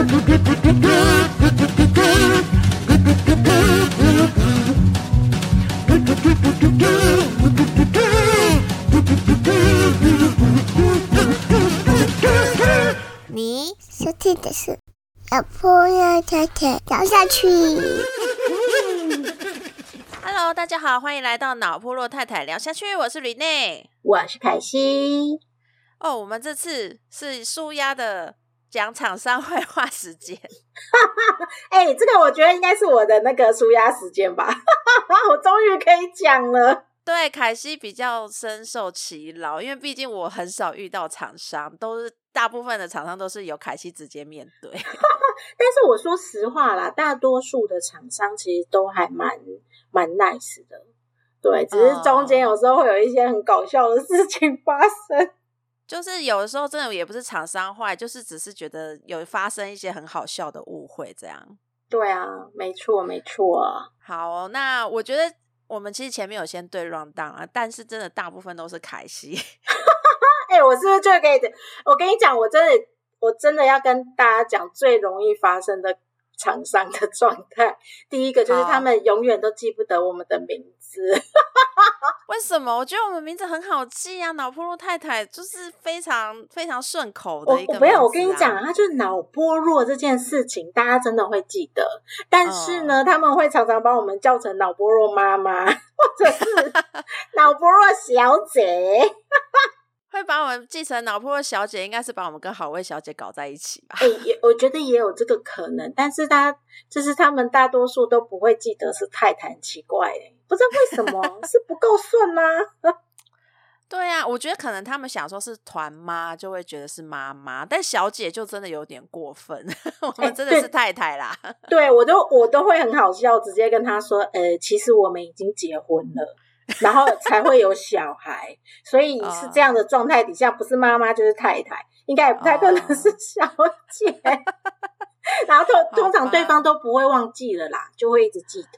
你收听的是老婆要太太聊下去。Hello，大家好，欢迎来到脑部落太太聊下去，我是 Rene。我是凯西。哦，我们这次是舒压的讲厂商坏话时间。哎、这个我觉得应该是我的那个舒压时间吧，我终于可以讲了。对，凯西比较深受其劳，因为毕竟我很少遇到厂商，都是大部分的厂商都是由凯西直接面对。但是我说实话啦，大多数的厂商其实都还蛮蛮 nice 的，对，只是中间有时候会有一些很搞笑的事情发生。就是有的时候真的也不是厂商坏，就是只是觉得有发生一些很好笑的误会这样。对啊，没错没错。好哦、那我觉得我们其实前面有先对 round down 啊，但是真的大部分都是凯西。哎、我是不是就可以？我跟你讲，我真的我真的要跟大家讲最容易发生的厂商的状态。第一个就是他们永远都记不得我们的名字。为什么？我觉得我们名字很好记啊，脑波弱太太就是非常非常顺口的一个、我没有，我跟你讲，，他就是脑波弱这件事情，大家真的会记得。但是呢，他们会常常把我们叫成脑波弱妈妈，或者是 脑波弱小姐。会把我们继承老破路小姐，应该是把我们跟好味小姐搞在一起吧？哎、也我觉得也有这个可能，但是他就是他们大多数都不会记得是太太，很奇怪哎，不知道为什么是不够顺吗？对啊，我觉得可能他们想说是团妈，就会觉得是妈妈，但小姐就真的有点过分，我们真的是太太啦。对我都我都会很好笑，直接跟他说，呃，其实我们已经结婚了。然后才会有小孩，所以是这样的状态底下，不是妈妈就是太太，应该也不太可能是小姐。然后通通常对方都不会忘记了啦，就会一直记得，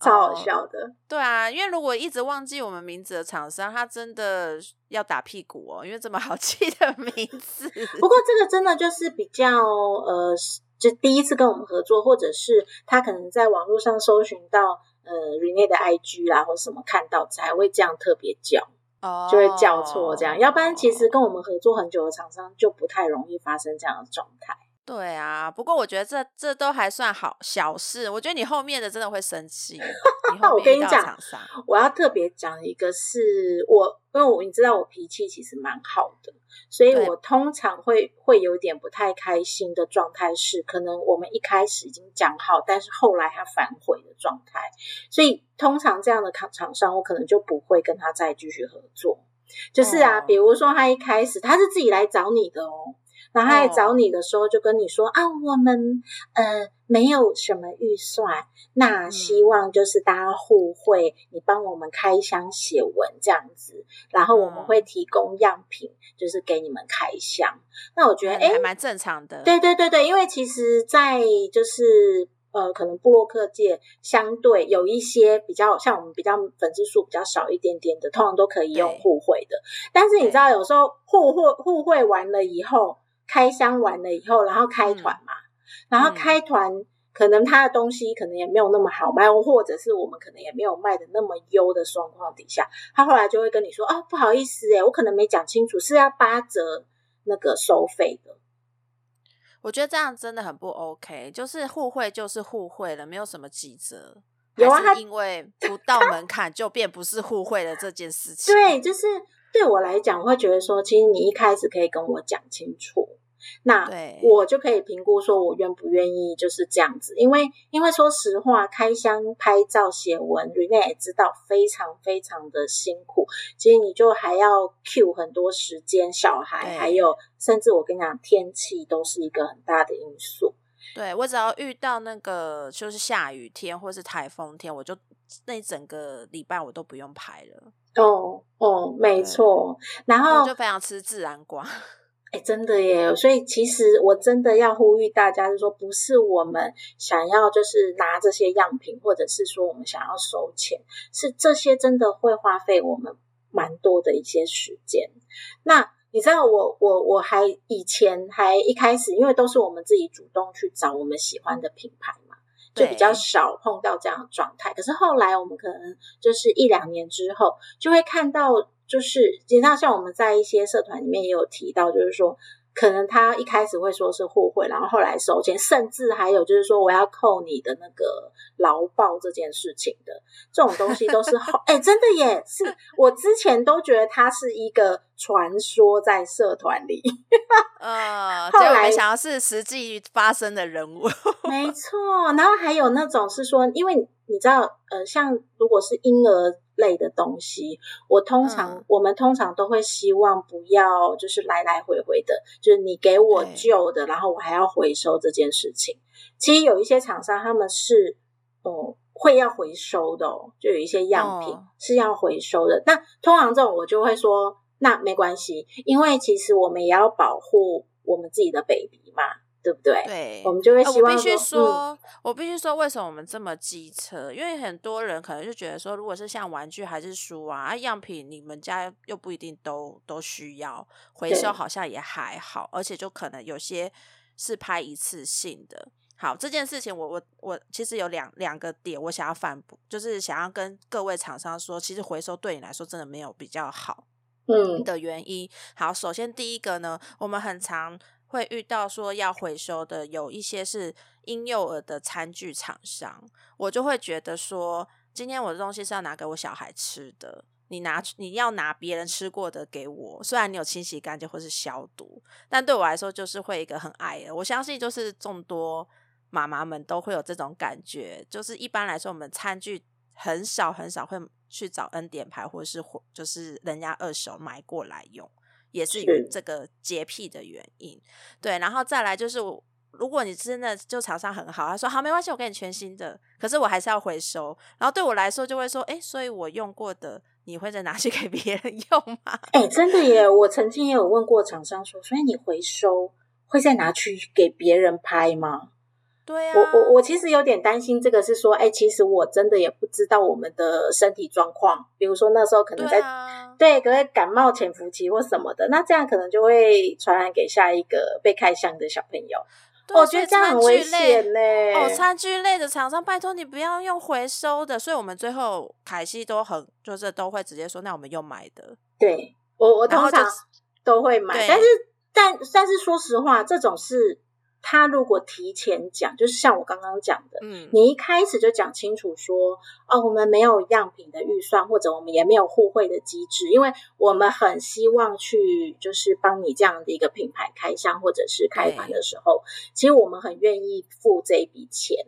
超好笑的。对啊，因为如果一直忘记我们名字的厂商，他真的要打屁股哦，因为这么好记的名字。不过这个真的就是比较呃，就第一次跟我们合作，或者是他可能在网络上搜寻到呃 Rene 的 IG 啦，或什么看到才会这样特别叫，哦就会叫错这样。要不然其实跟我们合作很久的厂商就不太容易发生这样的状态。对啊，不过我觉得这这都还算好小事。我觉得你后面的真的会生气。我跟你讲，我要特别讲一个是我，因为我你知道我脾气其实蛮好的，所以我通常会会有点不太开心的状态是，可能我们一开始已经讲好，但是后来他反悔的状态，所以通常这样的厂厂商，我可能就不会跟他再继续合作。就是啊，哦比如说他一开始他是自己来找你的哦。然后他来找你的时候，就跟你说、啊，我们呃没有什么预算，那希望就是大家互惠，你帮我们开箱写文这样子，然后我们嗯会提供样品，就是给你们开箱。那我觉得，哎、嗯还蛮正常的。对对对对，因为其实，在就是呃，可能布洛克界相对有一些比较像我们比较粉丝数比较少一点点的，通常都可以用互惠的。但是你知道，有时候互惠互惠完了以后，开箱完了以后，然后开团嘛，然后嗯开团。可能他的东西可能也没有那么好卖，或者是我们可能也没有卖的那么优的状况底下，他后来就会跟你说：“哦，不好意思，诶我可能没讲清楚，是要八折那个收费的。”我觉得这样真的很不 OK，就是互惠就是互惠了，没有什么几折。有啊因为不到门槛就变不是互惠的这件事情。对，就是对我来讲，我会觉得说，其实你一开始可以跟我讲清楚，那对我就可以评估说我愿不愿意就是这样子。因为因为说实话，开箱、拍照、写文，Rene 也知道非常非常的辛苦。其实你就还要 Q 很多时间，小孩对还有甚至我跟你讲，天气都是一个很大的因素。对我只要遇到那个就是下雨天或是台风天，我就那一整个礼拜我都不用拍了，哦哦，没对错。然我后就非常吃自然光。哎，真的耶！所以其实我真的要呼吁大家，就是说，不是我们想要就是拿这些样品，或者是说我们想要收钱，是这些真的会花费我们蛮多的一些时间。那你知道我我我还以前还一开始，因为都是我们自己主动去找我们喜欢的品牌嘛，就比较少碰到这样的状态。可是后来我们可能就是一两年之后，就会看到，就是实际上像我们在一些社团里面也有提到，就是说。可能他一开始会说是互惠，然后后来收钱，甚至还有就是说我要扣你的那个劳报这件事情的，这种东西都是后 哎，真的耶！是我之前都觉得它是一个传说在社团里，呃，后来想要是实际发生的人物，没错。然后还有那种是说，因为你知道，呃，像如果是婴儿。类的东西，我通常我们通常都会希望不要就是来来回回的，就是你给我旧的，然后我还要回收这件事情。其实有一些厂商他们是哦会要回收的，哦，就有一些样品是要回收的。那通常这种我就会说，那没关系，因为其实我们也要保护我们自己的 baby 嘛。对不对？对，我们就会希望。我必须说，我必须说，为什么我们这么机车？因为很多人可能就觉得说，如果是像玩具还是书啊，样品你们家又不一定都都需要回收，好像也还好，而且就可能有些是拍一次性的。好，这件事情我我我其实有两两个点，我想要反驳，就是想要跟各位厂商说，其实回收对你来说真的没有比较好，嗯的原因。好，首先第一个呢，我们很常。会遇到说要回收的有一些是婴幼儿的餐具厂商，我就会觉得说，今天我的东西是要拿给我小孩吃的，你拿你要拿别人吃过的给我，虽然你有清洗干净或是消毒，但对我来说就是会一个很爱的。我相信就是众多妈妈们都会有这种感觉，就是一般来说我们餐具很少很少会去找恩典牌或者是就是人家二手买过来用。也是有这个洁癖的原因，对，然后再来就是，如果你真的就厂商很好，他说好没关系，我给你全新的，可是我还是要回收，然后对我来说就会说，哎，所以我用过的你会再拿去给别人用吗？哎，真的耶，我曾经也有问过厂商说，所以你回收会再拿去给别人拍吗？对啊，我我我其实有点担心，这个是说，哎，其实我真的也不知道我们的身体状况，比如说那时候可能在对，可能感冒潜伏期或什么的，那这样可能就会传染给下一个被开箱的小朋友。我觉得这样很危险呢。哦，餐具类的厂商，拜托你不要用回收的，所以我们最后凯西都很就是都会直接说，那我们用买的。对，我我通常都会买，但是但但是说实话，这种是。他如果提前讲，就是像我刚刚讲的，嗯，你一开始就讲清楚说，哦，我们没有样品的预算，或者我们也没有互惠的机制，因为我们很希望去就是帮你这样的一个品牌开箱或者是开盘的时候，其实我们很愿意付这一笔钱。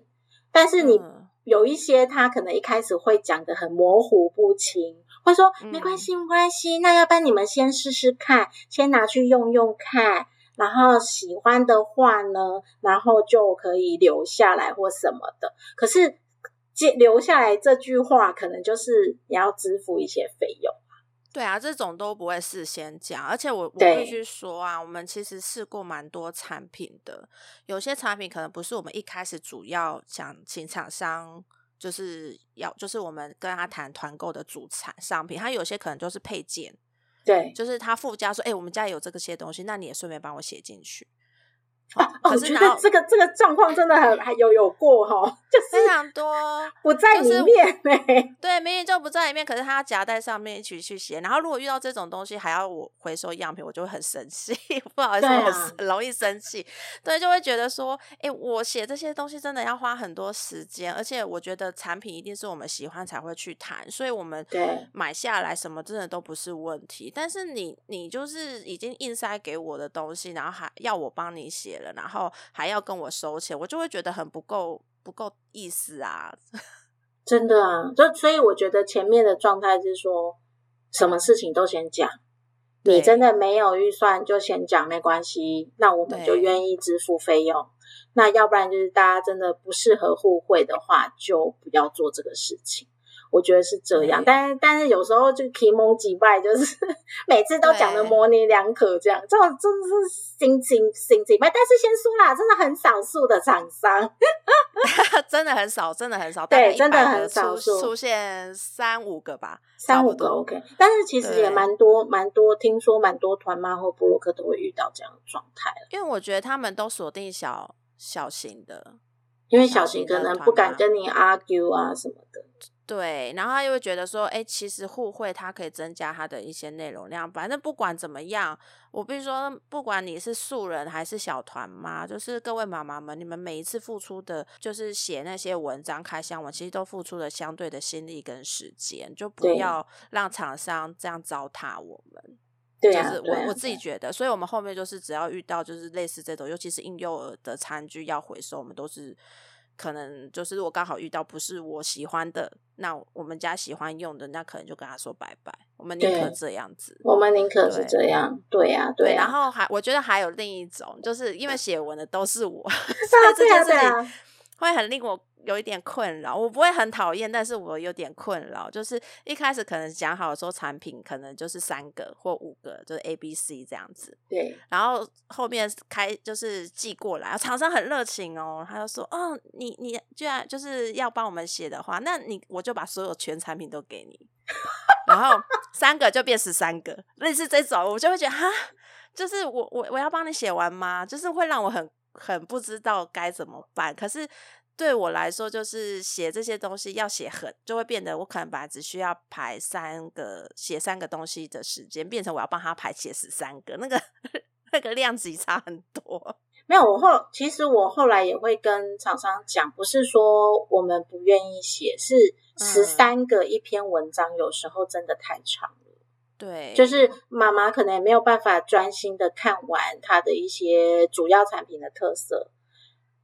但是你有一些他可能一开始会讲的很模糊不清，会说没关系没关系，那要不然你们先试试看，先拿去用用看。然后喜欢的话呢，然后就可以留下来或什么的。可是接留下来这句话，可能就是你要支付一些费用。对啊，这种都不会事先讲。而且我我必须说啊，我们其实试过蛮多产品的，有些产品可能不是我们一开始主要想请厂商就是要，就是我们跟他谈团购的主产商品，它有些可能就是配件。对，就是他附加说，哎，我们家有这个些东西，那你也顺便帮我写进去。哦，我觉得这个这个状况真的很还有有过哈，就非常多不在里面呢。对，明明就不在里面，可是他要夹在上面一起去写。然后如果遇到这种东西还要我回收样品，我就会很生气。不好意思，我很容易生气。对，就会觉得说，哎，我写这些东西真的要花很多时间，而且我觉得产品一定是我们喜欢才会去谈，所以我们买下来什么真的都不是问题。但是你你就是已经硬塞给我的东西，然后还要我帮你写。了，然后还要跟我收钱，我就会觉得很不够不够意思啊！真的啊，就所以我觉得前面的状态是说，什么事情都先讲，你真的没有预算就先讲，没关系，那我们就愿意支付费用。那要不然就是大家真的不适合互惠的话，就不要做这个事情。我觉得是这样。但是但是有时候就提蒙几败，就是 每次都讲的模棱两可，这样这种真的是心情心情败。但是先说啦，真的很少数的厂商，真的很少，真的很少，对，真的很少数出现三五个吧，三五个 OK。但是其实也蛮多蛮多，听说蛮多团妈或布洛克都会遇到这样的状态因为我觉得他们都锁定小小型的。因为小型可能不敢跟你 argue 啊什么的，对，然后他又会觉得说，哎，其实互惠它可以增加它的一些内容量。反正不管怎么样，我必须说，不管你是素人还是小团妈，就是各位妈妈们，你们每一次付出的，就是写那些文章、开箱文，其实都付出了相对的心力跟时间，就不要让厂商这样糟蹋我们。对就是我我自己觉得，所以我们后面就是只要遇到就是类似这种，尤其是婴幼儿的餐具要回收，我们都是可能就是如果刚好遇到不是我喜欢的，那我们家喜欢用的，那可能就跟他说拜拜。我们宁可这样子，我们宁可是这样，对呀，对。然后还我觉得还有另一种，就是因为写文的都是我 这件事情会很令我。有一点困扰，我不会很讨厌，但是我有点困扰，就是一开始可能讲好说产品可能就是三个或五个，就是 A、B、C 这样子。对。然后后面开就是寄过来，厂商很热情哦，他就说：“哦，你你居然就是要帮我们写的话，那你我就把所有全产品都给你。”然后三个就变十三个，类似这种，我就会觉得哈，就是我我我要帮你写完吗？就是会让我很很不知道该怎么办。可是。对我来说，就是写这些东西要写很，就会变得我可能本来只需要排三个写三个东西的时间，变成我要帮他排写十三个，那个 那个量级差很多。没有，我后其实我后来也会跟厂商讲，不是说我们不愿意写，是十三个一篇文章，有时候真的太长了。对，就是妈妈可能也没有办法专心的看完它的一些主要产品的特色。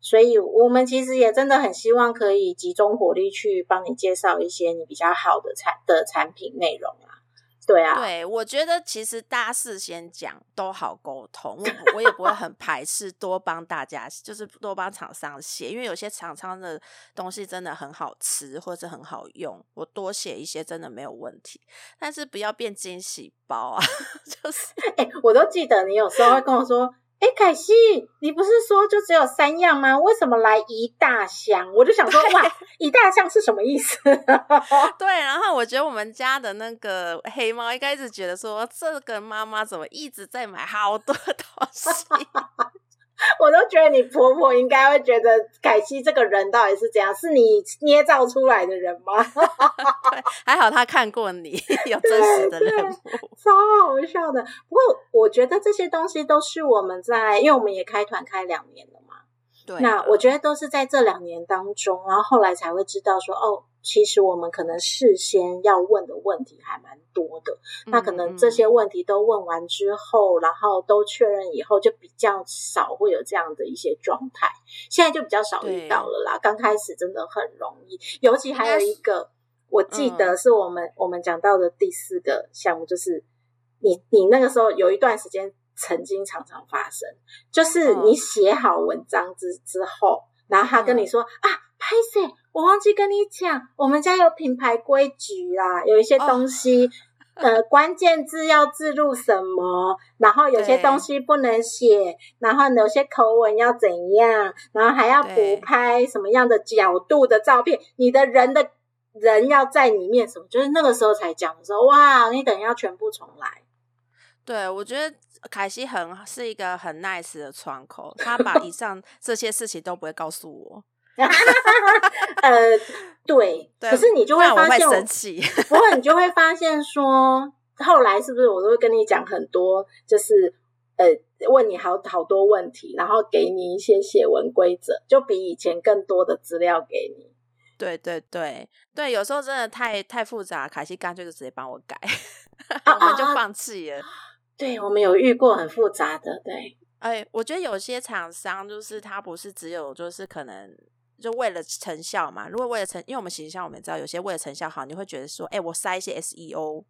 所以，我们其实也真的很希望可以集中火力去帮你介绍一些你比较好的产的产品内容啊。对啊，对，我觉得其实大家事先讲都好沟通，我我也不会很排斥多帮大家，就是多帮厂商写，因为有些厂商的东西真的很好吃或者很好用，我多写一些真的没有问题。但是不要变惊喜包啊，就是，哎，我都记得你有时候会跟我说。哎，凯西，你不是说就只有三样吗？为什么来一大箱？我就想说，哇，一大箱是什么意思？对，然后我觉得我们家的那个黑猫应该一直觉得说，这个妈妈怎么一直在买好多东西？我都觉得你婆婆应该会觉得凯西这个人到底是怎样？是你捏造出来的人吗？对，还好他看过你 有真实的人物，超好笑的。不过我觉得这些东西都是我们在，因为我们也开团开两年了嘛。对，那我觉得都是在这两年当中，然后后来才会知道说哦。其实我们可能事先要问的问题还蛮多的，那可能这些问题都问完之后，然后都确认以后，就比较少会有这样的一些状态。现在就比较少遇到了啦。刚开始真的很容易，尤其还有一个，我记得是我们我们讲到的第四个项目，就是你你那个时候有一段时间曾经常常发生，就是你写好文章之之后，然后他跟你说啊，拍摄。我忘记跟你讲，我们家有品牌规矩啦，有一些东西，呃，关键字要置入什么，然后有些东西不能写，然后有些口吻要怎样，然后还要补拍什么样的角度的照片，你的人的人要在里面，什么就是那个时候才讲的时候，哇，你等要全部重来。对，我觉得凯西很是一个很 nice 的窗口，他把以上这些事情都不会告诉我。呃，对，可是你就会发现，生气。不过你就会发现说，后来是不是我都会跟你讲很多，就是呃，问你好好多问题，然后给你一些写文规则，就比以前更多的资料给你。对对对对，有时候真的太太复杂，凯西干脆就直接帮我改，我们就放弃了。对，我们有遇过很复杂的，对。哎，我觉得有些厂商就是他不是只有就是可能。就为了成效嘛，如果为了成，因为我们形象我们知道，有些为了成效好，你会觉得说，哎，我塞一些 SEO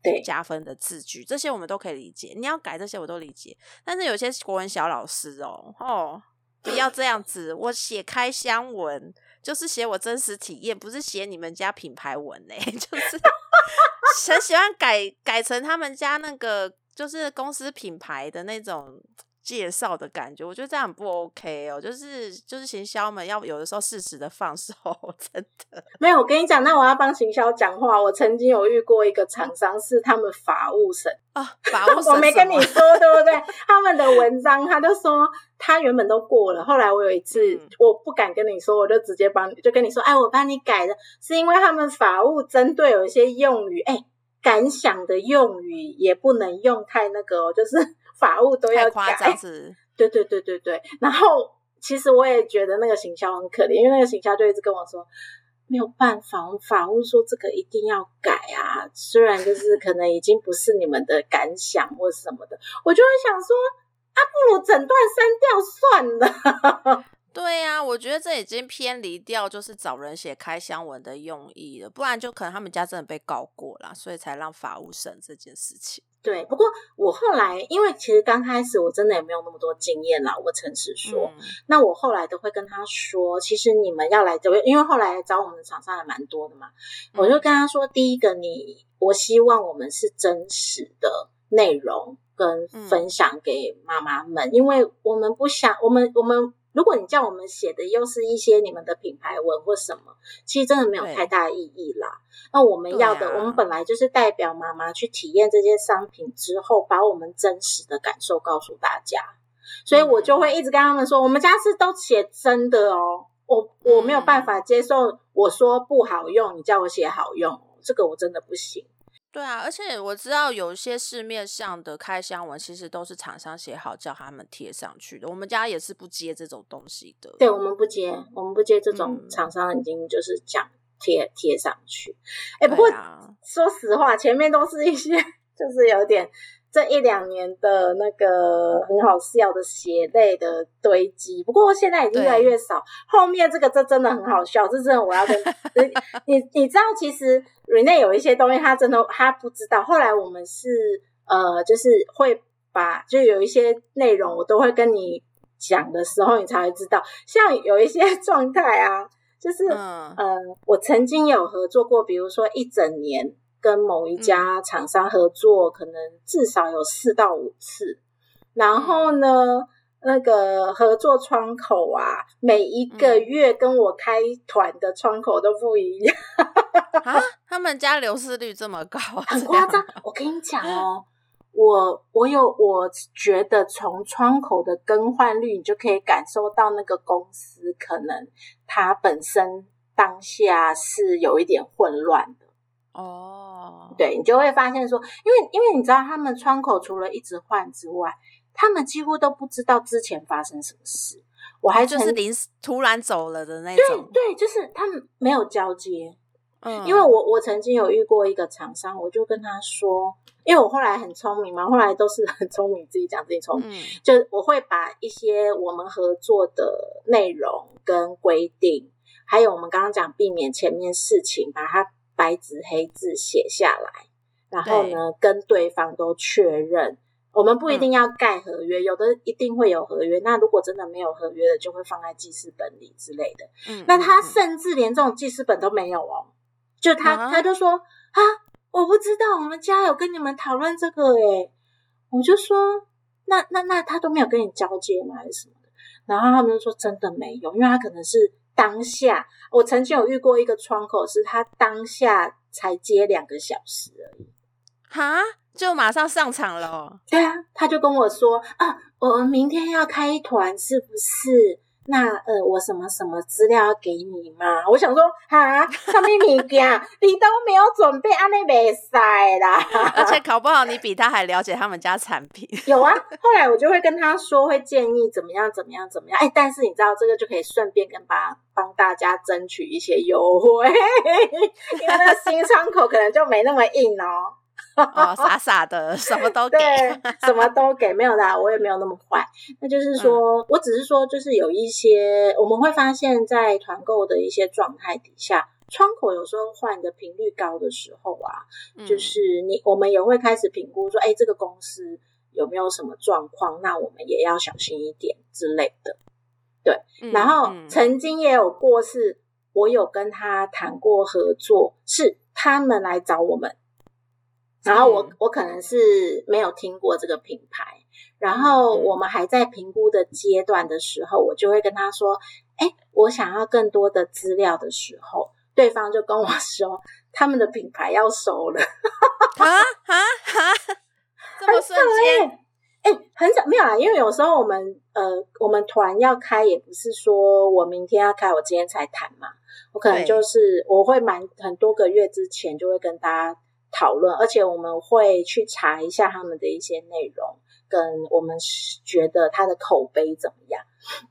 对加分的字句，这些我们都可以理解。你要改这些我都理解，但是有些国文小老师哦，哦，不要这样子，我写开箱文就是写我真实体验，不是写你们家品牌文呢，就是很喜欢改改成他们家那个就是公司品牌的那种。介绍的感觉，我觉得这样很不 OK 哦。就是就是行销们要有的时候适时的放手，真的没有。我跟你讲，那我要帮行销讲话。我曾经有遇过一个厂商，是他们法务省啊，法务 省。我没跟你说对不对？他们的文章，他就说他原本都过了。后来我有一次，我不敢跟你说，我就直接帮，就跟你说，哎，我帮你改的，是因为他们法务针对有一些用语，哎，感想的用语也不能用太那个哦，就是。法务都要改，对对对对对。然后其实我也觉得那个行销很可怜，因为那个行销就一直跟我说没有办法，我们法务说这个一定要改啊。虽然就是可能已经不是你们的感想或什么的，我就会想说啊，不如整段删掉算了。对呀，我觉得这已经偏离掉就是找人写开箱文的用意了，不然就可能他们家真的被告过了，所以才让法务审这件事情。对，不过我后来，因为其实刚开始我真的也没有那么多经验啦，我诚实说，那我后来都会跟他说，其实你们要来这边，因为后来找我们的厂商还蛮多的嘛，我就跟他说，第一个，你我希望我们是真实的内容跟分享给妈妈们，因为我们不想，我们我们。如果你叫我们写的又是一些你们的品牌文或什么，其实真的没有太大意义啦。那我们要的，我们本来就是代表妈妈去体验这些商品之后，把我们真实的感受告诉大家。所以我就会一直跟他们说，我们家是都写真的哦，我我没有办法接受我说不好用，你叫我写好用，这个我真的不行。对啊，而且我知道有些市面上的开箱文，其实都是厂商写好叫他们贴上去的。我们家也是不接这种东西的。对，我们不接，我们不接这种厂商已经就是讲贴贴上去。哎，不过说实话，前面都是一些 就是有点。这一两年的那个很好笑的血泪的堆积，不过现在已经越来越少。后面这个这真的很好笑，这真的我要跟 你你知道，其实 Rene 有一些东西他真的他不知道。后来我们是呃，就是会把就有一些内容我都会跟你讲的时候，你才会知道。像有一些状态啊，就是呃，我曾经有合作过，比如说一整年。跟某一家厂商合作，可能至少有四到五次。然后呢，那个合作窗口啊，每一个月跟我开团的窗口都不一样。啊，他们家流失率这么高，很夸张。我跟你讲哦，我我有，我觉得从窗口的更换率，你就可以感受到那个公司可能它本身当下是有一点混乱的。哦，对你就会发现说，因为因为你知道，他们窗口除了一直换之外，他们几乎都不知道之前发生什么事。我还就是临时突然走了的那种，对对，就是他们没有交接。嗯，因为我我曾经有遇过一个厂商，我就跟他说，因为我后来很聪明嘛，后来都是很聪明，自己讲自己聪明，就我会把一些我们合作的内容跟规定，还有我们刚刚讲避免前面事情，把它。白纸黑字写下来，然后呢，跟对方都确认。我们不一定要盖合约，有的一定会有合约。那如果真的没有合约的，就会放在记事本里之类的。嗯，那他甚至连这种记事本都没有哦。就他，他就说啊，我不知道，我们家有跟你们讨论这个诶。我就说，那那那他都没有跟你交接吗，还是什么的？然后他们就说真的没有，因为他可能是。当下，我曾经有遇过一个窗口，是他当下才接两个小时而已，哈，就马上上场了。对啊，他就跟我说啊，我们明天要开团，是不是？那呃，我什么什么资料要给你吗？我想说，哈，什么物件 你都没有准备，安尼袂使啦。而且考不好，你比他还了解他们家产品。有啊，后来我就会跟他说，会建议怎么样，怎么样，怎么样。哎，但是你知道，这个就可以顺便跟帮帮大家争取一些优惠，因为那新窗口可能就没那么硬哦。哦，傻傻的，什么都给，什么都给，没有啦，我也没有那么坏。那就是说，我只是说，就是有一些我们会发现，在团购的一些状态底下，窗口有时候换的频率高的时候啊，就是你我们也会开始评估说，哎，这个公司有没有什么状况？那我们也要小心一点之类的。对，然后曾经也有过是。我有跟他谈过合作，是他们来找我们，然后我我可能是没有听过这个品牌，然后我们还在评估的阶段的时候，我就会跟他说：“哎，我想要更多的资料的时候，对方就跟我说他们的品牌要收了。”啊啊啊！这么瞬间。哎，很少没有啊，因为有时候我们呃，我们团要开，也不是说我明天要开，我今天才谈嘛。我可能就是我会蛮很多个月之前就会跟大家讨论，而且我们会去查一下他们的一些内容，跟我们觉得他的口碑怎么样。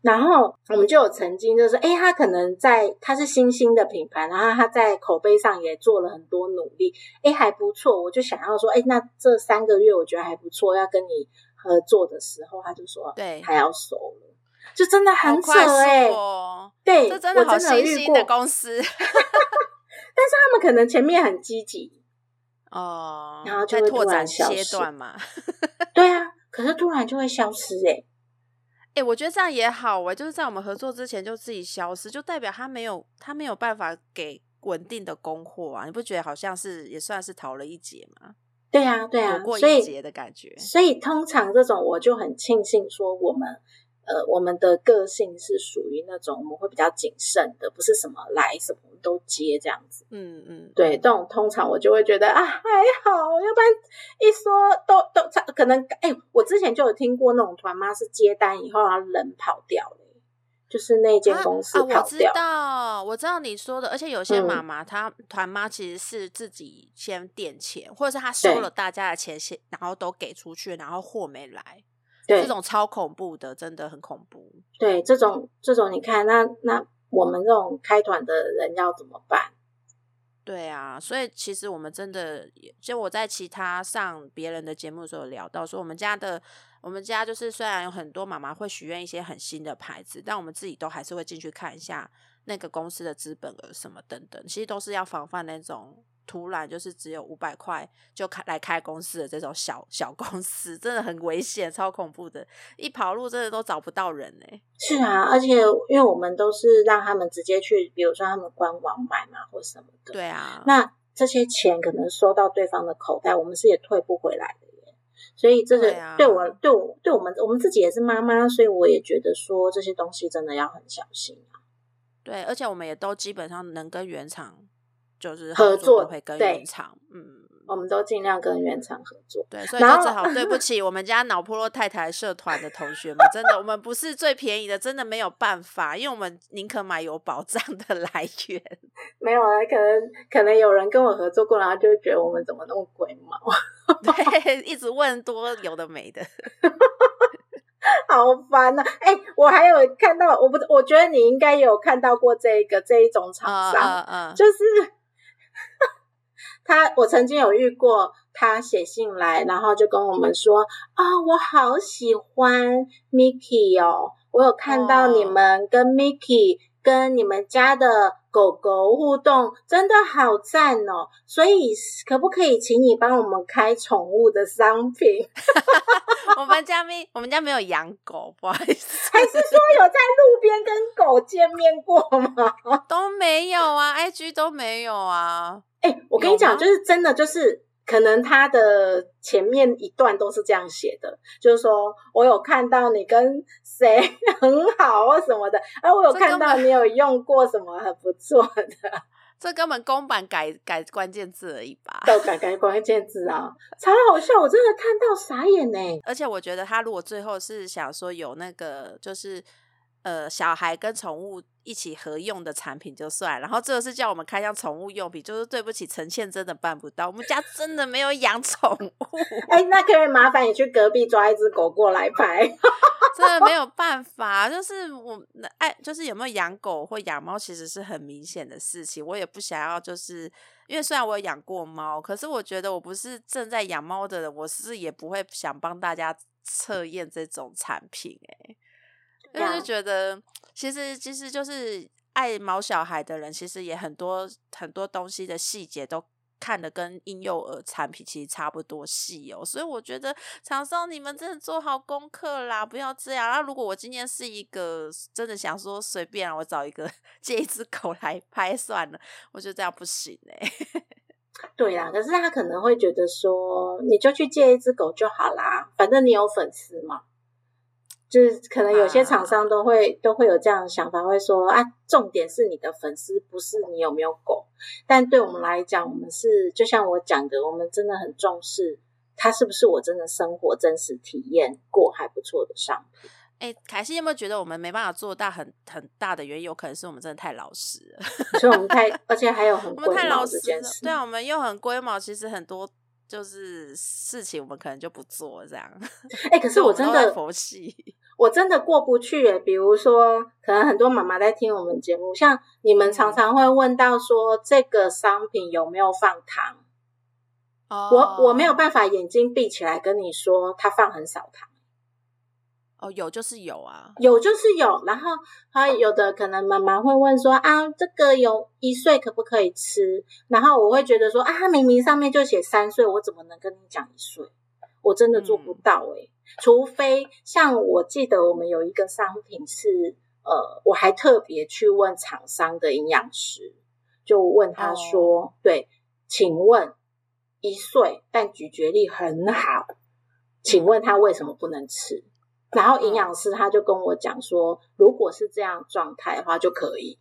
然后我们就有曾经就是，哎，他可能在他是新兴的品牌，然后他在口碑上也做了很多努力，哎，还不错。我就想要说，哎，那这三个月我觉得还不错，要跟你。合作的时候，他就说：“对，他要收了，就真的很扯哎，对，这真的好新兴的公司。但是他们可能前面很积极哦，然后就会拓展阶段嘛。对啊，可是突然就会消失哎，哎，我觉得这样也好哎，就是在我们合作之前就自己消失，就代表他没有他没有办法给稳定的供货啊，你不觉得好像是也算是逃了一劫吗？”对啊，对啊，躲过一劫的感觉，所以通常这种我就很庆幸说，我们呃，我们的个性是属于那种我们会比较谨慎的，不是什么来什么都接这样子。嗯嗯，对，这种通常我就会觉得啊还好，要不然一说都都可能哎，我之前就有听过那种团妈是接单以后然后人跑掉了。就是那间公司啊，我知道，我知道你说的，而且有些妈妈她团妈其实是自己先垫钱，或者是她收了大家的钱先，然后都给出去，然后货没来，对，这种超恐怖的，真的很恐怖。对，这种这种，你看，那那我们这种开团的人要怎么办？对啊，所以其实我们真的，就我在其他上别人的节目的时候聊到，说我们家的。我们家就是虽然有很多妈妈会许愿一些很新的牌子，但我们自己都还是会进去看一下那个公司的资本额什么等等，其实都是要防范那种突然就是只有五百块就开来开公司的这种小小公司，真的很危险，超恐怖的，一跑路真的都找不到人哎。是啊，而且因为我们都是让他们直接去，比如说他们官网买嘛，或什么的。对啊，那这些钱可能收到对方的口袋，我们是也退不回来的。所以这个对我对我对我们我们自己也是妈妈，所以我也觉得说这些东西真的要很小心啊。对，而且我们也都基本上能跟原厂就是合作，会跟原厂，嗯。我们都尽量跟原厂合作，对，所以就只好对不起我们家脑破落太太社团的同学们，真的，我们不是最便宜的，真的没有办法，因为我们宁可买有保障的来源。没有啊，可能可能有人跟我合作过，然后就觉得我们怎么那么鬼毛，对，一直问多有的没的，好烦呐！哎，我还有看到，我不，我觉得你应该有看到过这个这一种厂商，嗯，就是。他我曾经有遇过，他写信来，然后就跟我们说啊，我好喜欢 Mickey 哦，我有看到你们跟 Mickey 跟你们家的狗狗互动，真的好赞哦，所以可不可以请你帮我们开宠物的商品？我们家没，我们家没有养狗，不好意思。还是说有在路边跟狗见面过吗？都没有啊，IG 都没有啊。哎，我跟你讲，就是真的，就是可能他的前面一段都是这样写的，就是说我有看到你跟谁 很好或什么的，而我有看到你有用过什么很不错的，这根本公版改改关键字而已吧？都改改关键字啊，超好笑，我真的看到傻眼呢。而且我觉得他如果最后是想说有那个，就是呃，小孩跟宠物。一起合用的产品就算，然后这个是叫我们开箱宠物用品，就是对不起，陈倩真的办不到，我们家真的没有养宠 物。哎，那可以麻烦你去隔壁抓一只狗过来拍，真的没有办 法，就是我哎，就是有没有养狗或养猫，其实是很明显的事情。我也不想要，就是因为虽然我有养过猫，可是我觉得我不是正在养猫的人，我是也不会想帮大家测验这种产品，哎。因为就觉得，其实其实就是爱毛小孩的人，其实也很多很多东西的细节都看的跟婴幼儿产品其实差不多细哦，所以我觉得厂商你们真的做好功课啦，不要这样。那如果我今天是一个真的想说随便我找一个 借一只狗来拍算了，我觉得这样不行哎。对呀，可是他可能会觉得说，你就去借一只狗就好啦，反正你有粉丝嘛。就是可能有些厂商都会都会有这样的想法，会说啊，重点是你的粉丝，不是你有没有狗。但对我们来讲，我们是就像我讲的，我们真的很重视它是不是我真的生活真实体验过还不错的商品。哎，凯西有没有觉得我们没办法做大很很大的原因，有可能是我们真的太老实了，所以我们太 而且还有很我们太老实了。对啊，我们又很龟毛，其实很多。就是事情，我们可能就不做这样。哎，可是 我真的佛系，我真的过不去。比如说，可能很多妈妈在听我们节目，像你们常常会问到说，这个商品有没有放糖？我我没有办法眼睛闭起来跟你说，它放很少糖。哦，有就是有啊，有就是有。然后还有的可能妈妈会问说啊，这个有一岁可不可以吃？然后我会觉得说啊，明明上面就写三岁，我怎么能跟你讲一岁？我真的做不到诶除非像我记得我们有一个商品是呃，我还特别去问厂商的营养师，就问他说，对，请问一岁但咀嚼力很好，请问他为什么不能吃？然后营养师他就跟我讲说，如果是这样状态的话就可以，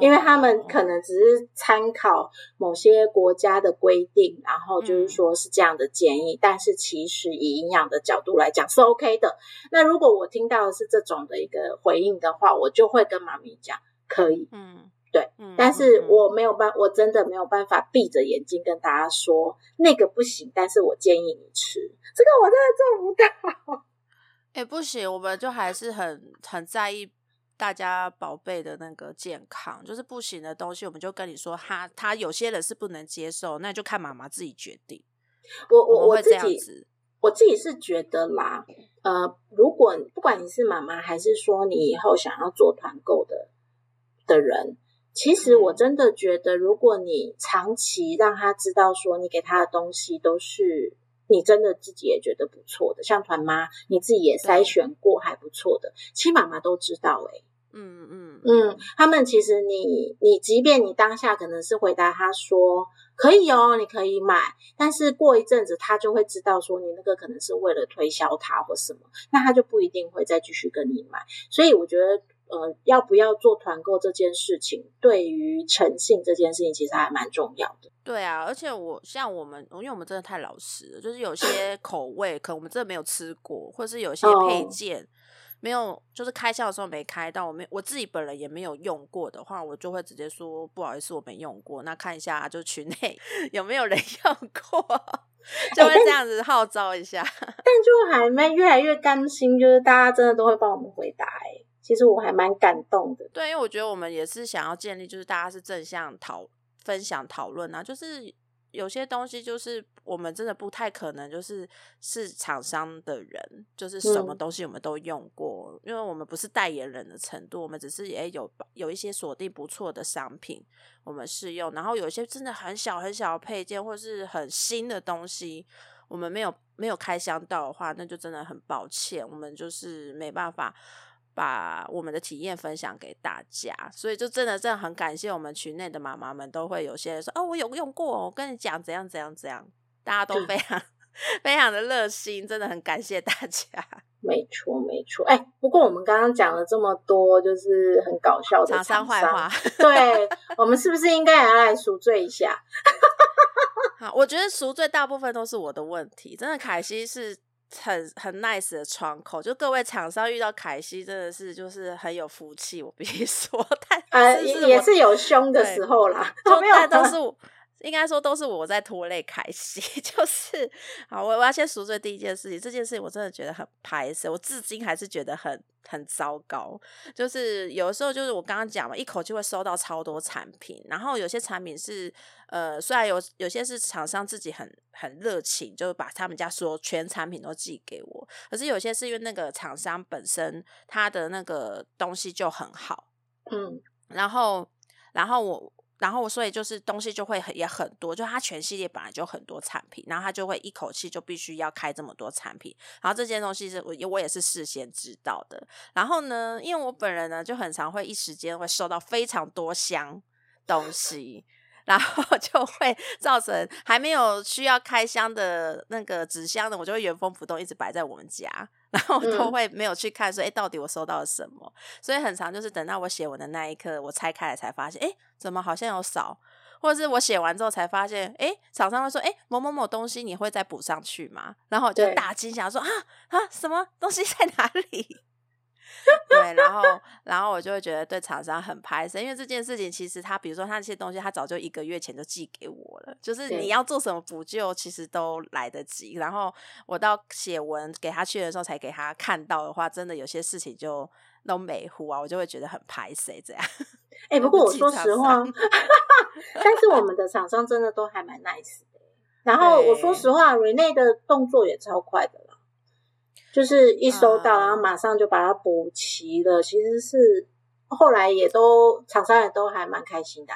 因为他们可能只是参考某些国家的规定，然后就是说是这样的建议，但是其实以营养的角度来讲是 OK 的。那如果我听到的是这种的一个回应的话，我就会跟妈咪讲可以，嗯，对，但是我没有办，我真的没有办法闭着眼睛跟大家说那个不行，但是我建议你吃。这个，我真的做不到。哎，不行，我们就还是很很在意大家宝贝的那个健康，就是不行的东西，我们就跟你说，他他有些人是不能接受，那就看妈妈自己决定。我我我自己，我自己是觉得啦，呃，如果不管你是妈妈，还是说你以后想要做团购的的人，其实我真的觉得，如果你长期让他知道说，你给他的东西都是。你真的自己也觉得不错的，像团妈，你自己也筛选过还不错的，亲妈妈都知道哎，嗯嗯嗯，他们其实你你即便你当下可能是回答他说可以哦，你可以买，但是过一阵子他就会知道说你那个可能是为了推销他或什么，那他就不一定会再继续跟你买，所以我觉得。呃，要不要做团购这件事情，对于诚信这件事情，其实还蛮重要的。对啊，而且我像我们，因为我们真的太老实了，就是有些 口味，可能我们真的没有吃过，或者是有些配件没有，就是开箱的时候没开到，我没我自己本人也没有用过的话，我就会直接说不好意思，我没用过。那看一下就群内 有没有人 用过，就会这样子号召一下。但就还没越来越甘心，就是大家真的都会帮我们回答哎。其实我还蛮感动的，对，因为我觉得我们也是想要建立，就是大家是正向讨分享讨论啊，就是有些东西就是我们真的不太可能，就是是厂商的人，就是什么东西我们都用过，因为我们不是代言人的程度，我们只是也有有一些锁定不错的商品我们试用，然后有一些真的很小很小的配件或是很新的东西，我们没有没有开箱到的话，那就真的很抱歉，我们就是没办法。把我们的体验分享给大家，所以就真的真的很感谢我们群内的妈妈们，都会有些人说：“哦，我有用过，我跟你讲怎样怎样怎样。”大家都非常非常的热心，真的很感谢大家。没错，没错。哎，不过我们刚刚讲了这么多，就是很搞笑的厂商坏话，对我们是不是应该也要来赎罪一下？好，我觉得赎罪大部分都是我的问题，真的，凯西是。很很 nice 的窗口，就各位厂商遇到凯西真的是就是很有福气，我必须说，但呃也也是有凶的时候啦，没有都是应该说都是我在拖累凯西，就是好，我我要先赎罪第一件事情，这件事情我真的觉得很排斥，我至今还是觉得很。很糟糕，就是有的时候就是我刚刚讲嘛，一口气会收到超多产品，然后有些产品是呃，虽然有有些是厂商自己很很热情，就把他们家所有全产品都寄给我，可是有些是因为那个厂商本身他的那个东西就很好，嗯，然后然后我然后所以就是东西就会也很多，就它全系列本来就很多产品，然后它就会一口气就必须要开这么多产品。然后这件东西是我我也是事先知道的。然后呢，因为我本人呢就很常会一时间会收到非常多箱东西。然后就会造成还没有需要开箱的那个纸箱的，我就会原封不动一直摆在我们家，然后都会没有去看说，哎，到底我收到了什么？所以很长就是等到我写完的那一刻，我拆开来才发现，哎，怎么好像有少？或者是我写完之后才发现，哎，厂商会说，哎，某某某东西你会再补上去吗？然后我就大惊想说，啊啊，什么东西在哪里？对，然后，然后我就会觉得对厂商很拍摄，因为这件事情其实他，比如说他那些东西，他早就一个月前就寄给我了，就是你要做什么补救，其实都来得及。然后我到写文给他去的时候，才给他看到的话，真的有些事情就都没糊啊，我就会觉得很拍谁这样。哎，不过我说实话，但是我们的厂商真的都还蛮 nice 的。然后我说实话，Rene 的动作也超快的。就是一收到，然后马上就把它补齐了。其实是后来也都厂商也都还蛮开心的。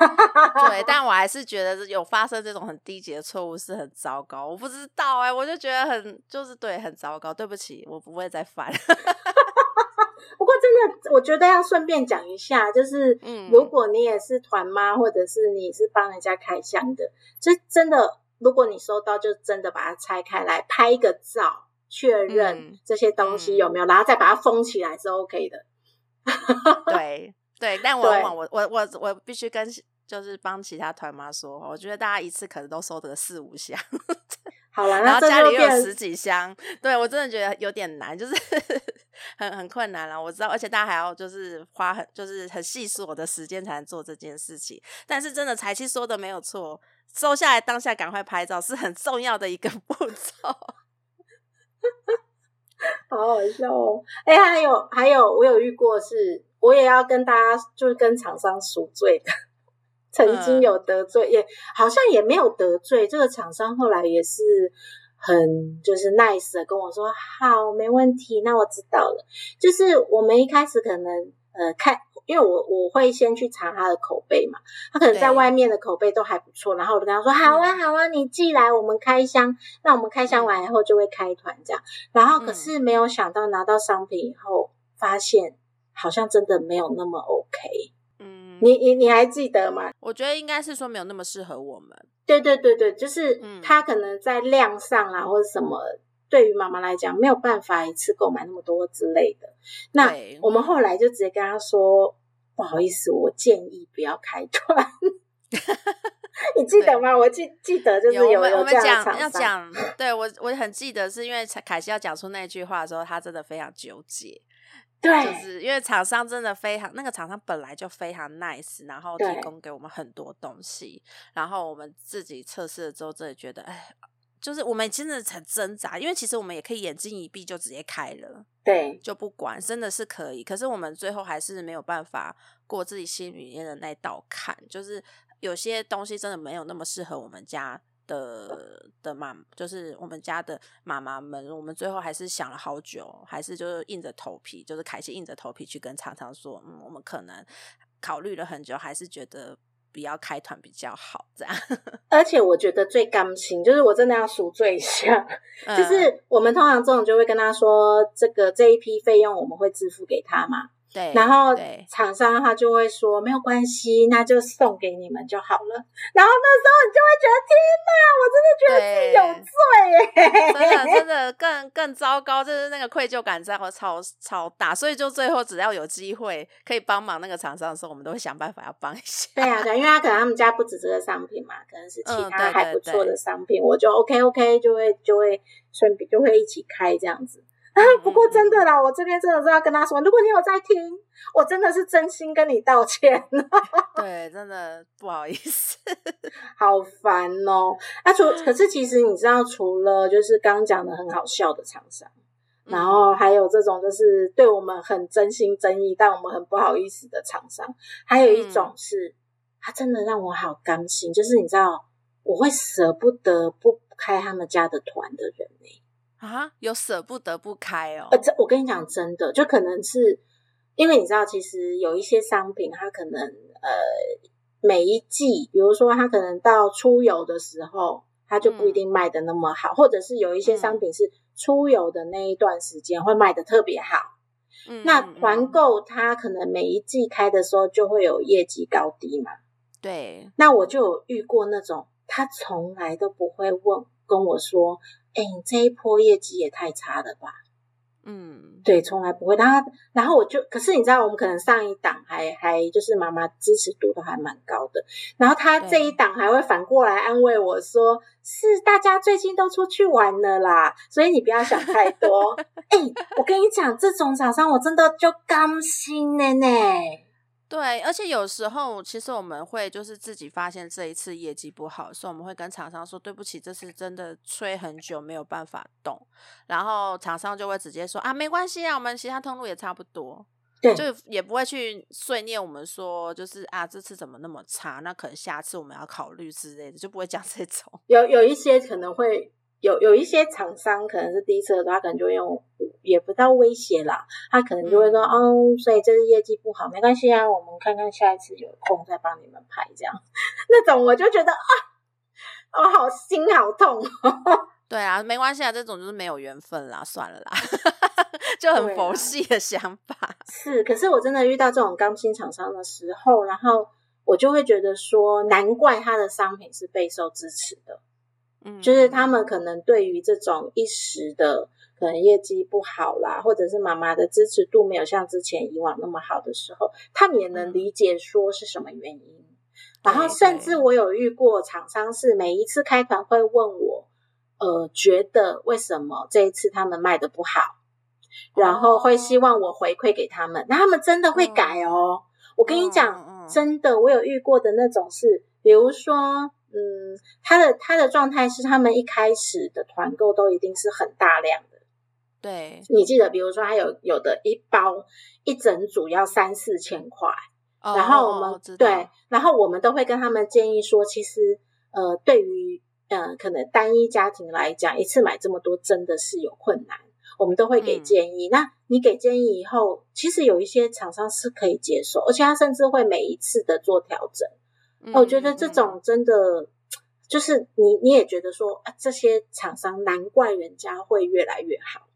对，但我还是觉得有发生这种很低级的错误是很糟糕。我不知道哎，我就觉得很就是对，很糟糕。对不起，我不会再犯。不过真的，我觉得要顺便讲一下，就是嗯，如果你也是团妈，或者是你是帮人家开箱的，就真的，如果你收到，就真的把它拆开来拍一个照。确认这些东西有没有，然后再把它封起来是 OK 的。对对，但我我我我我必须跟就是帮其他团妈说，我觉得大家一次可能都收得四五箱，好了，然后家里有十几箱，对我真的觉得有点难，就是 很很困难了。我知道，而且大家还要就是花很就是很细琐的时间才能做这件事情。但是真的财气说的没有错，收下来当下赶快拍照是很重要的一个步骤。好好笑哦！哎，还有还有，我有遇过，是我也要跟大家就是跟厂商赎罪的，曾经有得罪，也好像也没有得罪。这个厂商后来也是很就是 nice 的跟我说，好，没问题，那我知道了。就是我们一开始可能呃看。因为我我会先去查他的口碑嘛，他可能在外面的口碑都还不错，然后我就跟他说好啊好啊，你寄来我们开箱，那我们开箱完以后就会开团这样，然后可是没有想到拿到商品以后，发现好像真的没有那么 OK，嗯，你你你还记得吗？我觉得应该是说没有那么适合我们，对对对对，就是他可能在量上啊或者什么。对于妈妈来讲，没有办法一次购买那么多之类的。那我们后来就直接跟他说：“不好意思，我建议不要开团。”你记得吗？我记记得就是有我们讲要讲，对我我很记得，是因为凯西要讲出那句话的时候，他真的非常纠结。对，就是因为厂商真的非常，那个厂商本来就非常 nice，然后提供给我们很多东西，然后我们自己测试了之后，真的觉得哎。就是我们真的很挣扎，因为其实我们也可以眼睛一闭就直接开了，对，就不管，真的是可以。可是我们最后还是没有办法过自己心里面的那道坎，就是有些东西真的没有那么适合我们家的的妈，就是我们家的妈妈们。我们最后还是想了好久，还是就是硬着头皮，就是凯西硬着头皮去跟常常说，嗯，我们可能考虑了很久，还是觉得。不要开团比较好，这样。而且我觉得最甘心，就是我真的要赎罪一下，就是我们通常这种就会跟他说，这个这一批费用我们会支付给他嘛。对，然后厂商他就会说没有关系，那就送给你们就好了。然后那时候你就会觉得天哪，我真的觉得自己有罪耶！真的真的更更糟糕，就是那个愧疚感在我超超大。所以就最后只要有机会可以帮忙那个厂商的时候，我们都会想办法要帮一下。对啊，对，因为他可能他们家不止这个商品嘛，可能是其他还不错的商品，我就 OK OK 就会就会顺便就会一起开这样子。啊，不过真的啦，我这边真的是要跟他说，如果你有在听，我真的是真心跟你道歉。对，真的不好意思，好烦哦。啊，除可是其实你知道，除了就是刚刚讲的很好笑的厂商，然后还有这种就是对我们很真心真意，但我们很不好意思的厂商，还有一种是，他真的让我好甘心，就是你知道，我会舍不得不开他们家的团的人呢。啊，有舍不得不开哦。呃，这我跟你讲，真的，就可能是因为你知道，其实有一些商品，它可能呃每一季，比如说它可能到出游的时候，它就不一定卖的那么好，或者是有一些商品是出游的那一段时间会卖的特别好。那团购它可能每一季开的时候就会有业绩高低嘛。对。那我就有遇过那种，他从来都不会问跟我说：“哎，你这一波业绩也太差了吧。”嗯，对，从来不会。然后，然后我就，可是你知道，我们可能上一档还还就是妈妈支持度都还蛮高的。然后他这一档还会反过来安慰我说：“是大家最近都出去玩了啦，所以你不要想太多。”哎，我跟你讲，这种厂商我真的就甘心了呢。对，而且有时候其实我们会就是自己发现这一次业绩不好，所以我们会跟厂商说对不起，这次真的吹很久没有办法动，然后厂商就会直接说啊没关系啊，我们其他通路也差不多，对，就也不会去碎念我们说就是啊这次怎么那么差，那可能下次我们要考虑之类的，就不会讲这种。有有一些可能会。有有一些厂商可能是第一次的，他可能就用也不到威胁啦，他可能就会说，哦，所以这次业绩不好，没关系啊，我们看看下一次有空再帮你们拍这样。那种我就觉得啊，我好心好痛。对啊，没关系啊，这种就是没有缘分啦，算了啦，就很佛系的想法。是，可是我真的遇到这种刚新厂商的时候，然后我就会觉得说，难怪他的商品是备受支持的。就是他们可能对于这种一时的可能业绩不好啦，或者是妈妈的支持度没有像之前以往那么好的时候，他们也能理解说是什么原因。然后甚至我有遇过厂商是每一次开团会问我，呃，觉得为什么这一次他们卖的不好，然后会希望我回馈给他们，那他们真的会改哦。我跟你讲，真的，我有遇过的那种是，比如说。嗯，他的他的状态是，他们一开始的团购都一定是很大量的。对，你记得，比如说，他有有的一包一整组要三四千块，然后我们对，然后我们都会跟他们建议说，其实呃，对于呃可能单一家庭来讲，一次买这么多真的是有困难，我们都会给建议。那你给建议以后，其实有一些厂商是可以接受，而且他甚至会每一次的做调整。我觉得这种真的就是你，你也觉得说啊，这些厂商难怪人家会越来越好，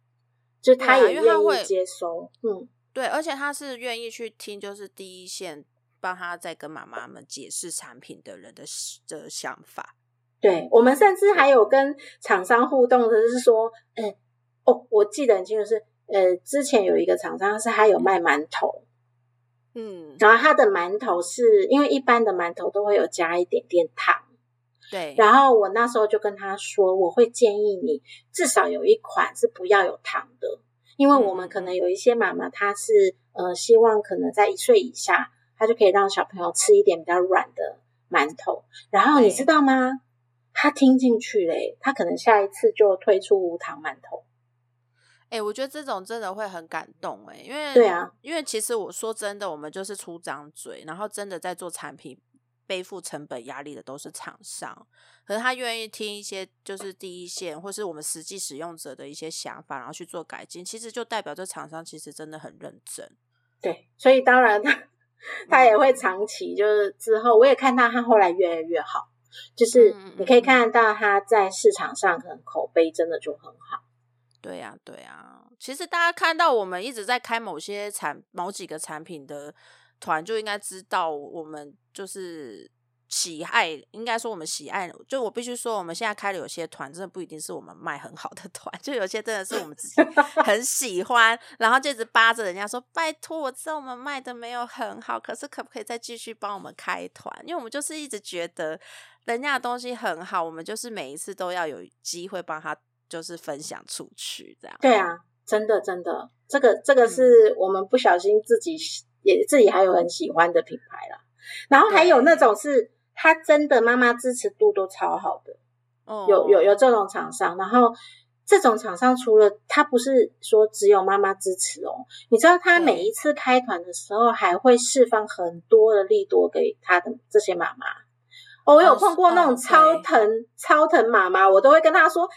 就他也愿意接收，嗯，对，而且他是愿意去听，就是第一线帮他在跟妈妈们解释产品的人的的想法。对我们甚至还有跟厂商互动的是说，嗯，哦，我记得很清楚是，呃，之前有一个厂商是他有卖馒头。嗯，然后它的馒头是因为一般的馒头都会有加一点点糖，对。然后我那时候就跟他说，我会建议你至少有一款是不要有糖的，因为我们可能有一些妈妈她是呃希望可能在一岁以下，她就可以让小朋友吃一点比较软的馒头。然后你知道吗？他听进去嘞，他可能下一次就推出无糖馒头。哎，我觉得这种真的会很感动哎，因为对啊，因为其实我说真的，我们就是出张嘴，然后真的在做产品，背负成本压力的都是厂商，可是他愿意听一些就是第一线或是我们实际使用者的一些想法，然后去做改进，其实就代表这厂商其实真的很认真。对，所以当然他 他也会长期，就是之后我也看到他后来越来越好，就是你可以看到他在市场上可能口碑真的就很好。对呀，对呀。其实大家看到我们一直在开某些产、某几个产品的团，就应该知道我们就是喜爱。应该说我们喜爱，就我必须说，我们现在开的有些团，真的不一定是我们卖很好的团，就有些真的是我们自己很喜欢，然后就一直扒着人家说：“拜托，我知道我们卖的没有很好，可是可不可以再继续帮我们开团？因为我们就是一直觉得人家的东西很好，我们就是每一次都要有机会帮他。”就是分享出去这样。对啊，真的真的，这个这个是我们不小心自己也自己还有很喜欢的品牌啦。然后还有那种是他真的妈妈支持度都超好的，哦有有有这种厂商。然后这种厂商除了他不是说只有妈妈支持哦，你知道他每一次开团的时候还会释放很多的利多给他的这些妈妈。我有碰过那种超疼超疼妈妈，我都会跟他说。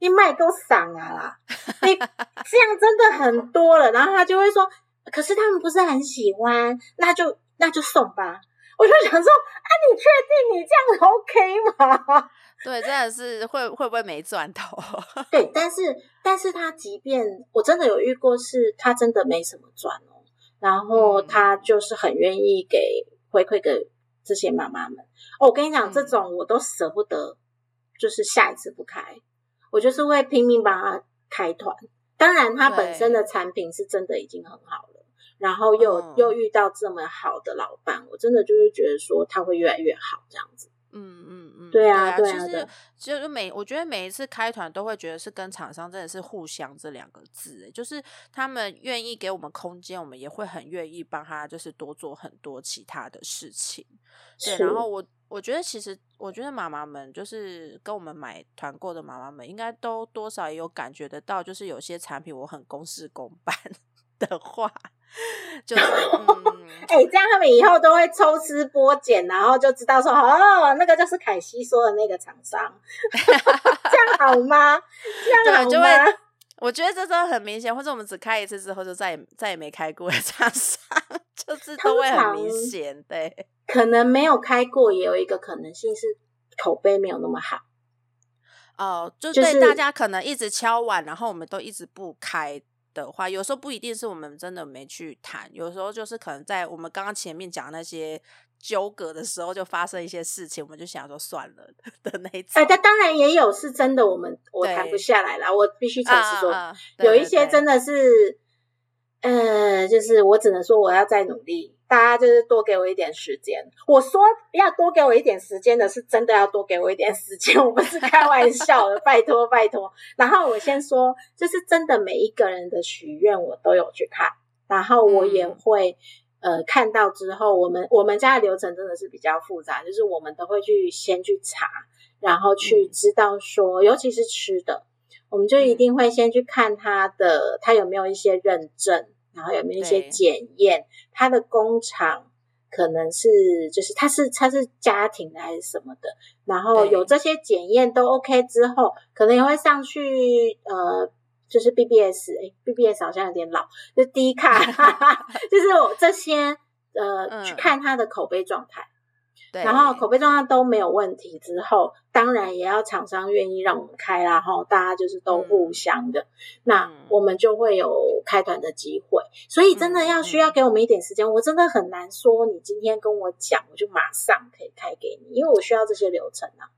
你卖都散啊啦！你 这样真的很多了，然后他就会说：“可是他们不是很喜欢，那就那就送吧。”我就想说啊，你确定你这样 OK 吗？对，真的是会会不会没赚头？对，但是但是他即便我真的有遇过，是他真的没什么赚哦，然后他就是很愿意给回馈给这些妈妈们。哦，我跟你讲，这种我都舍不得，就是下一次不开，我就是会拼命帮他开团。当然，他本身的产品是真的已经很好了，然后又又遇到这么好的老板，我真的就是觉得说他会越来越好这样子。嗯嗯嗯，对啊，对啊，其实就是每我觉得每一次开团都会觉得是跟厂商真的是互相这两个字，就是他们愿意给我们空间，我们也会很愿意帮他，就是多做很多其他的事情。对，然后我我觉得其实我觉得妈妈们就是跟我们买团购的妈妈们，应该都多少也有感觉得到，就是有些产品我很公事公办 的话。就是，哎，这样他们以后都会抽丝剥茧，然后就知道说，哦，那个就是凯西说的那个厂商，这样好吗？这样好吗？我觉得这真的很明显，或者我们只开一次之后就再也再也没开过的厂商，就是都会很明显。对，可能没有开过，也有一个可能性是口碑没有那么好。哦，就对大家可能一直敲碗，然后我们都一直不开。的话，有时候不一定是我们真的没去谈，有时候就是可能在我们刚刚前面讲那些纠葛的时候，就发生一些事情，我们就想说算了 的那一次。哎，但当然也有是真的，我们我谈不下来啦，我必须诚实说，有一些真的是，呃，就是我只能说我要再努力。大家就是多给我一点时间。我说要多给我一点时间的，是真的要多给我一点时间，我不是开玩笑的，拜托拜托。然后我先说，就是真的每一个人的许愿我都有去看，然后我也会呃看到之后，我们我们家的流程真的是比较复杂，就是我们都会去先去查，然后去知道说，尤其是吃的，我们就一定会先去看它的，它有没有一些认证。然后有没有一些检验？它的工厂可能是就是它是它是家庭的还是什么的？然后有这些检验都 OK 之后，可能也会上去呃，就是 BBS 哎，BBS 好像有点老，就低卡，就是我这些呃去看它的口碑状态。然后口碑状况都没有问题之后，当然也要厂商愿意让我们开啦，哈，大家就是都互相的，那我们就会有开团的机会。所以真的要需要给我们一点时间，我真的很难说你今天跟我讲，我就马上可以开给你，因为我需要这些流程啊。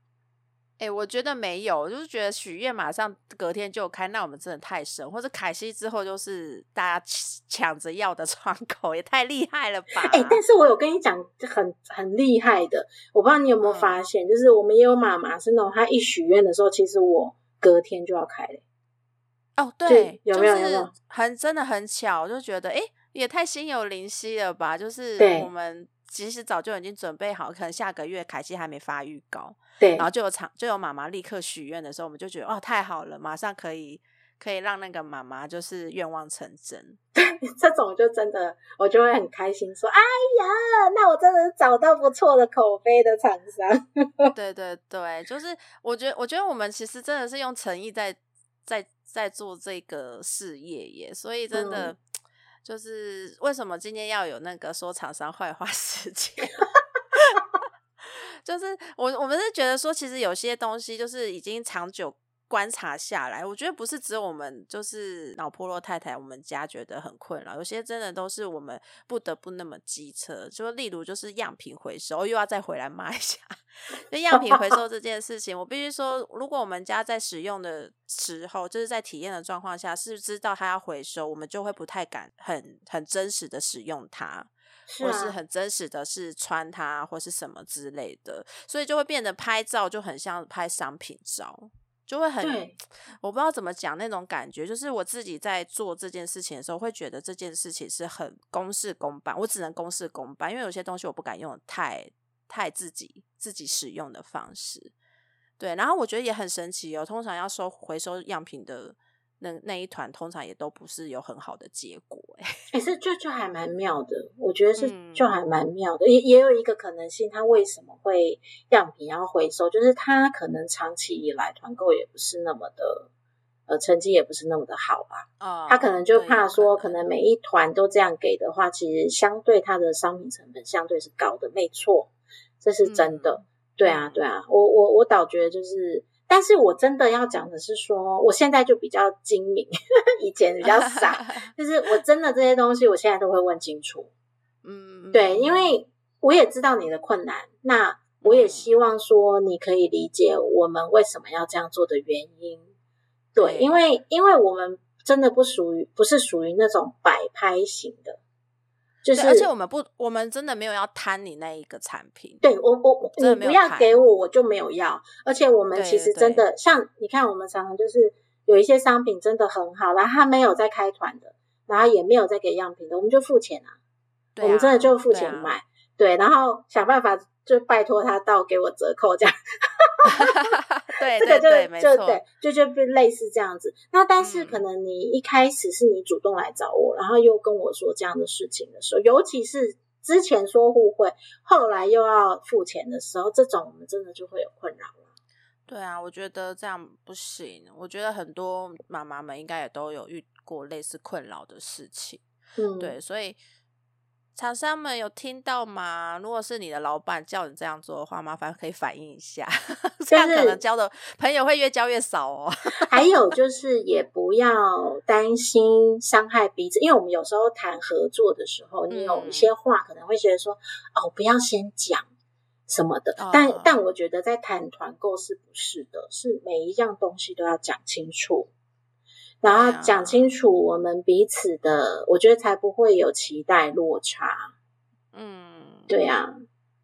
哎，我觉得没有，就是觉得许愿马上隔天就开，那我们真的太神，或者凯西之后就是大家抢着要的窗口，也太厉害了吧？哎，但是我有跟你讲很很厉害的，我不知道你有没有发现，就是我们也有妈妈是那种，她一许愿的时候，其实我隔天就要开嘞。哦，对，有没有？有没有？很真的很巧，就觉得哎，也太心有灵犀了吧？就是我们。其实早就已经准备好，可能下个月凯西还没发预告，对，然后就有场就有妈妈立刻许愿的时候，我们就觉得哦太好了，马上可以可以让那个妈妈就是愿望成真。这种就真的我就会很开心，说哎呀，那我真的找到不错的口碑的厂商。对对对，就是我觉得我觉得我们其实真的是用诚意在在在做这个事业耶，所以真的。就是为什么今天要有那个说厂商坏话 事件？就是我我们是觉得说，其实有些东西就是已经长久观察下来，我觉得不是只有我们就是老破落太太，我们家觉得很困扰，有些真的都是我们不得不那么机车。就例如就是样品回收，又要再回来骂一下。就样品回收这件事情，我必须说，如果我们家在使用的时候，就是在体验的状况下，是知道它要回收，我们就会不太敢很很真实的使用它，或是很真实的是穿它或是什么之类的，所以就会变得拍照就很像拍商品照，就会很我不知道怎么讲那种感觉，就是我自己在做这件事情的时候，会觉得这件事情是很公事公办，我只能公事公办，因为有些东西我不敢用太。太自己自己使用的方式，对，然后我觉得也很神奇哦。通常要收回收样品的那那一团，通常也都不是有很好的结果，哎，也是就就还蛮妙的。我觉得是就还蛮妙的，也也有一个可能性，他为什么会样品要回收，就是他可能长期以来团购也不是那么的呃成绩也不是那么的好吧啊。哦，他可能就怕说，可能每一团都这样给的话，其实相对它的商品成本相对是高的，没错，这是真的。对啊，对啊，我我我倒觉得就是，但是我真的要讲的是说，我现在就比较精明，以前比较傻，就是我真的这些东西，我现在都会问清楚。嗯，对，因为我也知道你的困难，那我也希望说你可以理解我们为什么要这样做的原因。对，对因为因为我们真的不属于不是属于那种摆拍型的，就是而且我们不，我们真的没有要贪你那一个产品。对我我你不要给我，我就没有要。而且我们其实真的像你看，我们常常就是有一些商品真的很好，然后他没有在开团的，然后也没有在给样品的，我们就付钱啊。对我们真的啊就付对啊钱买，对，然后想办法就拜托他到给我折扣这样，对 这个就对对，没错，就对，就就就类似这样子。那但是嗯可能你一开始是你主动来找我，然后又跟我说这样的事情的时候，尤其是之前说互惠，后来又要付钱的时候，这种我们真的就会有困扰了。对啊，我觉得这样不行。我觉得很多妈妈们应该也都有遇过类似困扰的事情。嗯，对，所以厂商们有听到吗？如果是你的老板叫你这样做的话，麻烦可以反映一下，这样可能交的朋友会越交越少哦。还有就是也不要担心伤害彼此，因为我们有时候谈合作的时候，你有一嗯些话可能会觉得说，哦，不要先讲什么的。哦但但我觉得在谈团购是不是的？是每一样东西都要讲清楚，然后讲清楚我们彼此的，我觉得才不会有期待落差。嗯，对啊，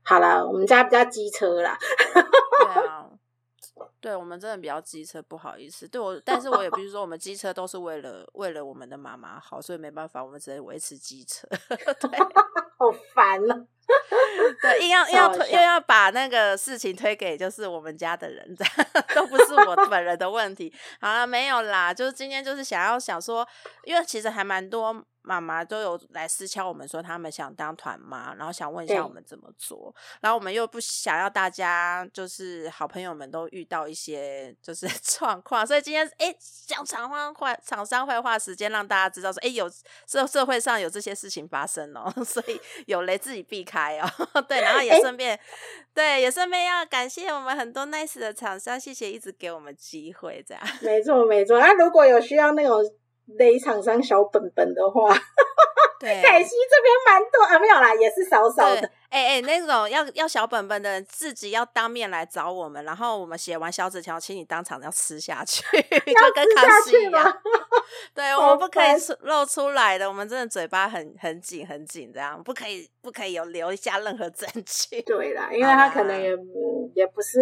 好啦，我们家比较机车啦，对啊，对我们真的比较机车，不好意思。对我，但是我也必须说，我们机车都是为了为了我们的妈妈好，所以没办法，我们只能维持机车。对 好烦啊！对，硬要硬要推又要把那个事情推给就是我们家的人，这样都不是我 本人的问题。好了，没有啦，就是今天就是想要想说，因为其实还蛮多妈妈都有来私敲我们说他们想当团妈，然后想问一下我们怎么做，然后我们又不想要大家就是好朋友们都遇到一些就是状况，所以今天哎讲厂商坏厂商坏话时间，让大家知道说，哎有社社会上有这些事情发生哦，所以有雷自己避开哦。对，然后也顺便，对，也顺便要感谢我们很多 nice 的厂商，谢谢一直给我们机会，这样。没错没错。那如果有需要那种雷厂商小本本的话，对，凯西这边蛮多啊，没有啦，也是少少的。，哎哎，那种要要小本本的人，自己要当面来找我们，然后我们写完小纸条，请你当场要吃下去，就跟康熙一样。对，我们不可以露出来的，我们真的嘴巴很很紧很紧，这样不可以不可以有留下任何证据。对啦，因为他可能也嗯也不是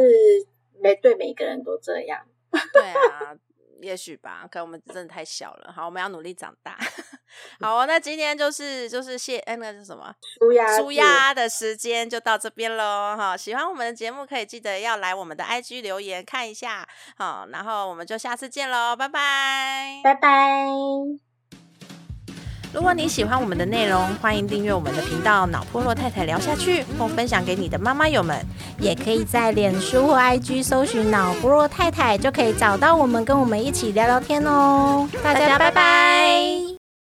每对每个人都这样。对啊，也许吧，可能我们真的太小了。好，我们要努力长大。好哦，那今天就是就是谢哎，那个是什么？舒压舒压的时间就到这边喽哈！喜欢我们的节目，可以记得要来我们的 IG 留言看一下好，然后我们就下次见喽，拜拜！拜拜。如果你喜欢我们的内容，欢迎订阅我们的频道“脑破落太太聊下去”，或分享给你的妈妈友们。也可以在脸书或 IG 搜寻“脑破落太太”，就可以找到我们，跟我们一起聊聊天哦。大家拜拜